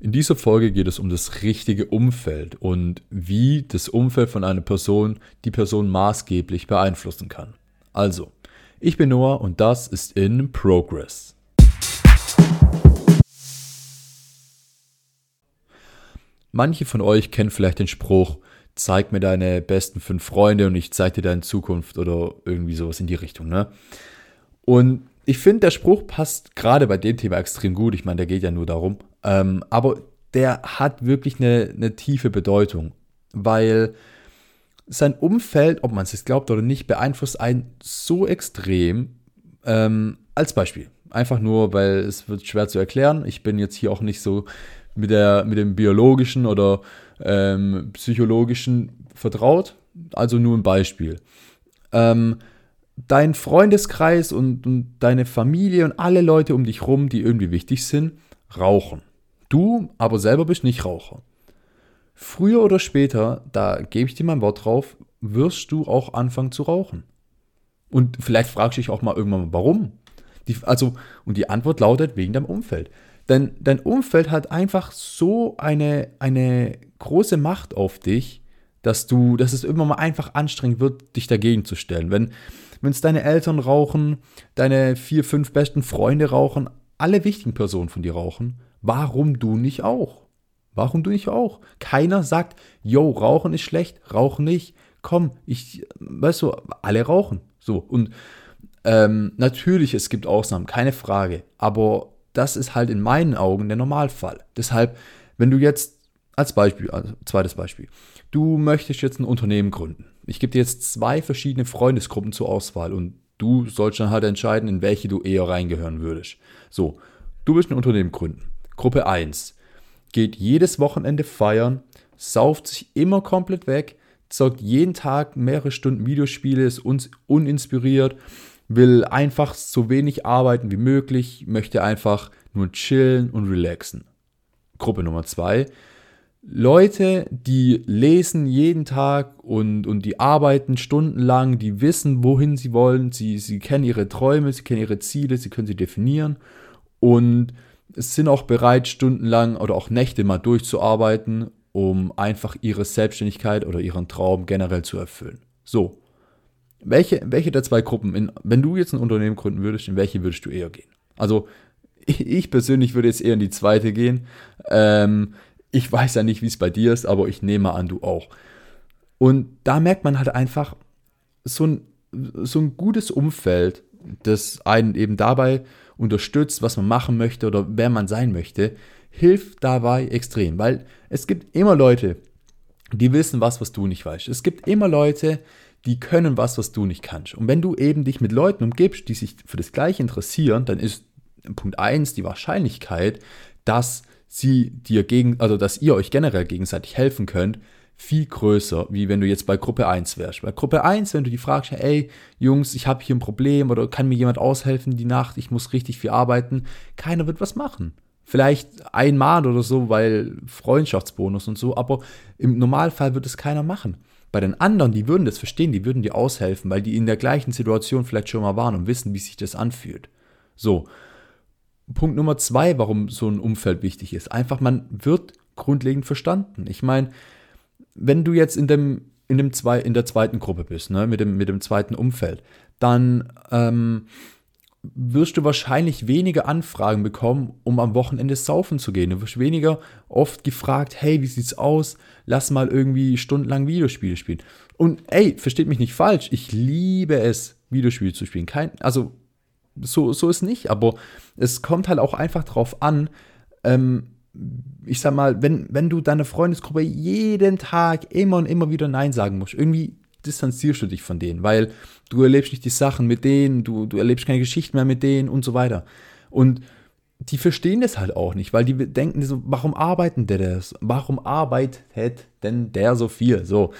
In dieser Folge geht es um das richtige Umfeld und wie das Umfeld von einer Person die Person maßgeblich beeinflussen kann. Also, ich bin Noah und das ist in Progress. Manche von euch kennen vielleicht den Spruch, zeig mir deine besten fünf Freunde und ich zeig dir deine Zukunft oder irgendwie sowas in die Richtung, ne? Und ich finde, der Spruch passt gerade bei dem Thema extrem gut. Ich meine, der geht ja nur darum. Ähm, aber der hat wirklich eine, eine tiefe Bedeutung, weil sein Umfeld, ob man es jetzt glaubt oder nicht, beeinflusst einen so extrem. Ähm, als Beispiel. Einfach nur, weil es wird schwer zu erklären. Ich bin jetzt hier auch nicht so mit, der, mit dem biologischen oder ähm, psychologischen vertraut. Also nur ein Beispiel. Ähm, dein Freundeskreis und, und deine Familie und alle Leute um dich rum, die irgendwie wichtig sind, rauchen. Du aber selber bist nicht Raucher. Früher oder später, da gebe ich dir mein Wort drauf, wirst du auch anfangen zu rauchen. Und vielleicht fragst du dich auch mal irgendwann, warum? Die, also, und die Antwort lautet wegen deinem Umfeld. Denn dein Umfeld hat einfach so eine, eine große Macht auf dich, dass du, dass es immer mal einfach anstrengend wird, dich dagegen zu stellen. Wenn es deine Eltern rauchen, deine vier, fünf besten Freunde rauchen, alle wichtigen Personen von dir rauchen, warum du nicht auch? Warum du nicht auch? Keiner sagt, yo, rauchen ist schlecht, rauchen nicht. Komm, ich, weißt du, alle rauchen. So. Und ähm, natürlich, es gibt Ausnahmen, keine Frage. Aber das ist halt in meinen Augen der Normalfall. Deshalb, wenn du jetzt als Beispiel, also zweites Beispiel, du möchtest jetzt ein Unternehmen gründen. Ich gebe dir jetzt zwei verschiedene Freundesgruppen zur Auswahl und du sollst dann halt entscheiden, in welche du eher reingehören würdest. So, du willst ein Unternehmen gründen. Gruppe 1 geht jedes Wochenende feiern, sauft sich immer komplett weg, zockt jeden Tag mehrere Stunden Videospiele, ist uns uninspiriert, will einfach so wenig arbeiten wie möglich, möchte einfach nur chillen und relaxen. Gruppe Nummer zwei. Leute, die lesen jeden Tag und, und die arbeiten stundenlang, die wissen, wohin sie wollen, sie, sie kennen ihre Träume, sie kennen ihre Ziele, sie können sie definieren und sind auch bereit, stundenlang oder auch Nächte mal durchzuarbeiten, um einfach ihre Selbstständigkeit oder ihren Traum generell zu erfüllen. So, welche, welche der zwei Gruppen, in, wenn du jetzt ein Unternehmen gründen würdest, in welche würdest du eher gehen? Also ich persönlich würde jetzt eher in die zweite gehen. Ähm, ich weiß ja nicht, wie es bei dir ist, aber ich nehme an, du auch. Und da merkt man halt einfach so ein, so ein gutes Umfeld, das einen eben dabei unterstützt, was man machen möchte oder wer man sein möchte, hilft dabei extrem, weil es gibt immer Leute, die wissen was, was du nicht weißt. Es gibt immer Leute, die können was, was du nicht kannst. Und wenn du eben dich mit Leuten umgibst, die sich für das Gleiche interessieren, dann ist Punkt 1 die Wahrscheinlichkeit, dass sie dir gegen, also dass ihr euch generell gegenseitig helfen könnt, viel größer, wie wenn du jetzt bei Gruppe 1 wärst. Bei Gruppe 1, wenn du die fragst, ey, Jungs, ich habe hier ein Problem oder kann mir jemand aushelfen die Nacht, ich muss richtig viel arbeiten, keiner wird was machen. Vielleicht einmal oder so, weil Freundschaftsbonus und so, aber im Normalfall wird es keiner machen. Bei den anderen, die würden das verstehen, die würden dir aushelfen, weil die in der gleichen Situation vielleicht schon mal waren und wissen, wie sich das anfühlt. So. Punkt Nummer zwei, warum so ein Umfeld wichtig ist. Einfach, man wird grundlegend verstanden. Ich meine, wenn du jetzt in dem, in dem zwei, in der zweiten Gruppe bist, ne, mit dem, mit dem zweiten Umfeld, dann ähm, wirst du wahrscheinlich weniger Anfragen bekommen, um am Wochenende saufen zu gehen. Du wirst weniger oft gefragt, hey, wie sieht's aus? Lass mal irgendwie stundenlang Videospiele spielen. Und ey, versteht mich nicht falsch, ich liebe es, Videospiele zu spielen. Kein, also so, so ist nicht, aber es kommt halt auch einfach drauf an, ähm, ich sag mal, wenn, wenn du deine Freundesgruppe jeden Tag immer und immer wieder Nein sagen musst, irgendwie distanzierst du dich von denen, weil du erlebst nicht die Sachen mit denen, du, du erlebst keine Geschichten mehr mit denen und so weiter. Und die verstehen das halt auch nicht, weil die denken so, warum arbeiten der das? Warum arbeitet denn der so viel? So,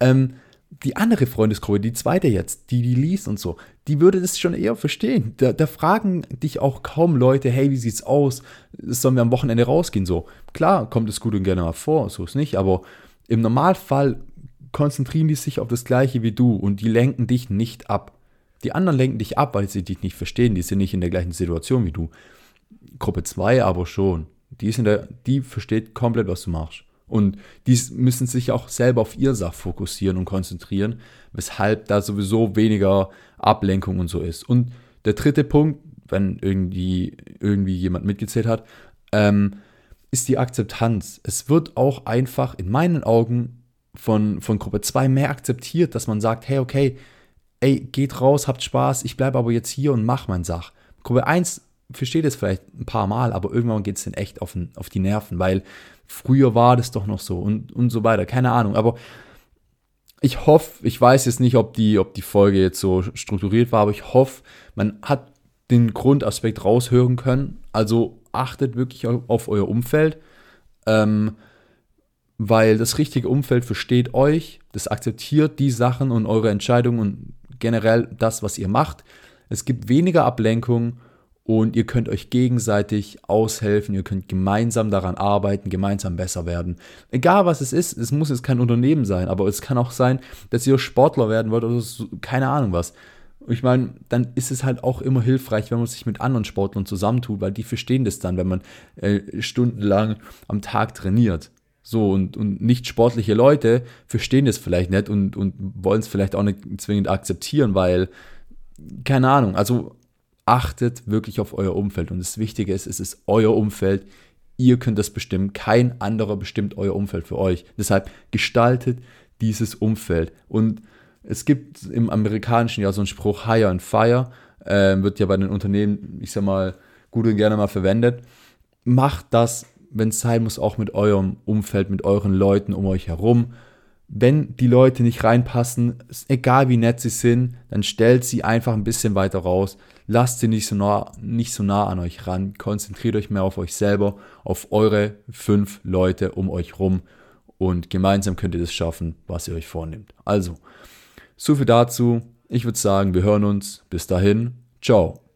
ähm, die andere Freundesgruppe, die zweite jetzt, die die liest und so, die würde das schon eher verstehen. Da, da, fragen dich auch kaum Leute, hey, wie sieht's aus? Sollen wir am Wochenende rausgehen? So, klar, kommt es gut und gerne mal vor, so ist nicht, aber im Normalfall konzentrieren die sich auf das Gleiche wie du und die lenken dich nicht ab. Die anderen lenken dich ab, weil sie dich nicht verstehen, die sind nicht in der gleichen Situation wie du. Gruppe 2 aber schon. Die, ist in der, die versteht komplett, was du machst. Und die müssen sich auch selber auf ihr Sach fokussieren und konzentrieren, weshalb da sowieso weniger Ablenkung und so ist. Und der dritte Punkt, wenn irgendwie, irgendwie jemand mitgezählt hat, ähm, ist die Akzeptanz. Es wird auch einfach in meinen Augen von, von Gruppe 2 mehr akzeptiert, dass man sagt, hey, okay, ey, geht raus, habt Spaß, ich bleibe aber jetzt hier und mach mein Sach. Gruppe 1 versteht es vielleicht ein paar Mal, aber irgendwann geht es dann echt auf, auf die Nerven, weil früher war das doch noch so und, und so weiter. Keine Ahnung, aber ich hoffe, ich weiß jetzt nicht, ob die, ob die Folge jetzt so strukturiert war, aber ich hoffe, man hat den Grundaspekt raushören können. Also achtet wirklich auf euer Umfeld, ähm, weil das richtige Umfeld versteht euch, das akzeptiert die Sachen und eure Entscheidungen und generell das, was ihr macht. Es gibt weniger Ablenkung und ihr könnt euch gegenseitig aushelfen, ihr könnt gemeinsam daran arbeiten, gemeinsam besser werden. Egal was es ist, es muss jetzt kein Unternehmen sein, aber es kann auch sein, dass ihr Sportler werden wollt oder so, keine Ahnung was. Ich meine, dann ist es halt auch immer hilfreich, wenn man sich mit anderen Sportlern zusammentut, weil die verstehen das dann, wenn man äh, stundenlang am Tag trainiert. So, und, und nicht sportliche Leute verstehen das vielleicht nicht und, und wollen es vielleicht auch nicht zwingend akzeptieren, weil, keine Ahnung, also achtet wirklich auf euer Umfeld. Und das Wichtige ist, es ist euer Umfeld. Ihr könnt das bestimmen. Kein anderer bestimmt euer Umfeld für euch. Deshalb gestaltet dieses Umfeld. Und es gibt im Amerikanischen ja so einen Spruch, Hire and Fire, äh, wird ja bei den Unternehmen, ich sag mal, gut und gerne mal verwendet. Macht das, wenn es sein muss, auch mit eurem Umfeld, mit euren Leuten um euch herum. Wenn die Leute nicht reinpassen, egal wie nett sie sind, dann stellt sie einfach ein bisschen weiter raus. Lasst sie nicht so nah, nicht so nah an euch ran. Konzentriert euch mehr auf euch selber, auf eure fünf Leute um euch rum. Und gemeinsam könnt ihr das schaffen, was ihr euch vornehmt. Also, so viel dazu. Ich würde sagen, wir hören uns. Bis dahin. Ciao.